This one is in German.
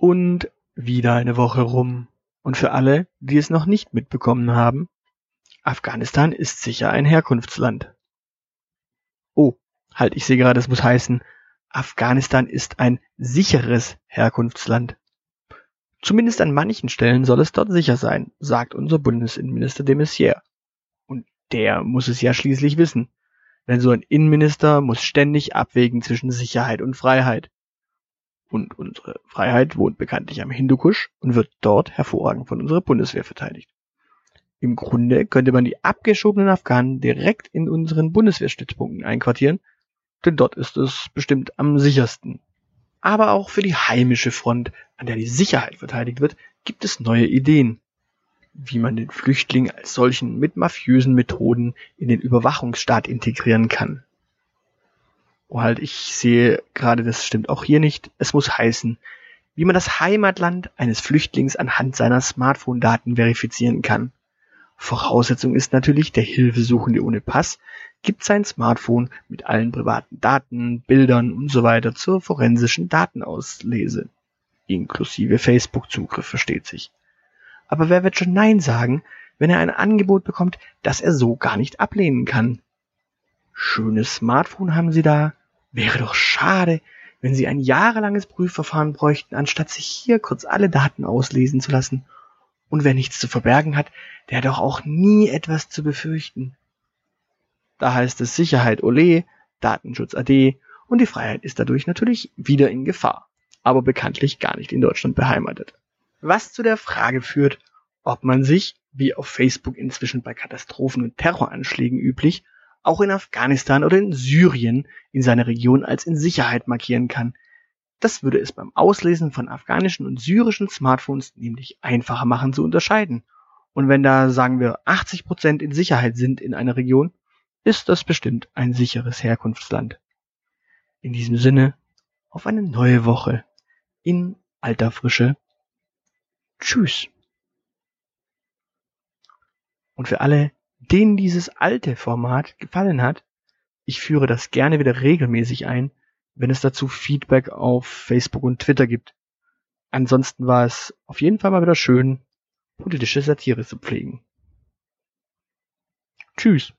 Und wieder eine Woche rum. Und für alle, die es noch nicht mitbekommen haben, Afghanistan ist sicher ein Herkunftsland. Oh, halt, ich sehe gerade, es muss heißen, Afghanistan ist ein sicheres Herkunftsland. Zumindest an manchen Stellen soll es dort sicher sein, sagt unser Bundesinnenminister de Maizière. Und der muss es ja schließlich wissen. Denn so ein Innenminister muss ständig abwägen zwischen Sicherheit und Freiheit. Und unsere Freiheit wohnt bekanntlich am Hindukusch und wird dort hervorragend von unserer Bundeswehr verteidigt. Im Grunde könnte man die abgeschobenen Afghanen direkt in unseren Bundeswehrstützpunkten einquartieren, denn dort ist es bestimmt am sichersten. Aber auch für die heimische Front, an der die Sicherheit verteidigt wird, gibt es neue Ideen, wie man den Flüchtling als solchen mit mafiösen Methoden in den Überwachungsstaat integrieren kann. Oh halt, ich sehe gerade, das stimmt auch hier nicht. Es muss heißen, wie man das Heimatland eines Flüchtlings anhand seiner Smartphone-Daten verifizieren kann. Voraussetzung ist natürlich, der Hilfesuchende ohne Pass gibt sein Smartphone mit allen privaten Daten, Bildern und so weiter zur forensischen Datenauslese. Inklusive Facebook-Zugriff versteht sich. Aber wer wird schon Nein sagen, wenn er ein Angebot bekommt, das er so gar nicht ablehnen kann? Schönes Smartphone haben Sie da, Wäre doch schade, wenn Sie ein jahrelanges Prüfverfahren bräuchten, anstatt sich hier kurz alle Daten auslesen zu lassen. Und wer nichts zu verbergen hat, der hat doch auch nie etwas zu befürchten. Da heißt es Sicherheit ole, Datenschutz ade und die Freiheit ist dadurch natürlich wieder in Gefahr, aber bekanntlich gar nicht in Deutschland beheimatet. Was zu der Frage führt, ob man sich, wie auf Facebook inzwischen bei Katastrophen und Terroranschlägen üblich, auch in Afghanistan oder in Syrien in seiner Region als in Sicherheit markieren kann. Das würde es beim Auslesen von afghanischen und syrischen Smartphones nämlich einfacher machen zu unterscheiden. Und wenn da, sagen wir, 80 Prozent in Sicherheit sind in einer Region, ist das bestimmt ein sicheres Herkunftsland. In diesem Sinne, auf eine neue Woche in alter Frische. Tschüss. Und für alle, denen dieses alte Format gefallen hat, ich führe das gerne wieder regelmäßig ein, wenn es dazu Feedback auf Facebook und Twitter gibt. Ansonsten war es auf jeden Fall mal wieder schön, politische Satire zu pflegen. Tschüss.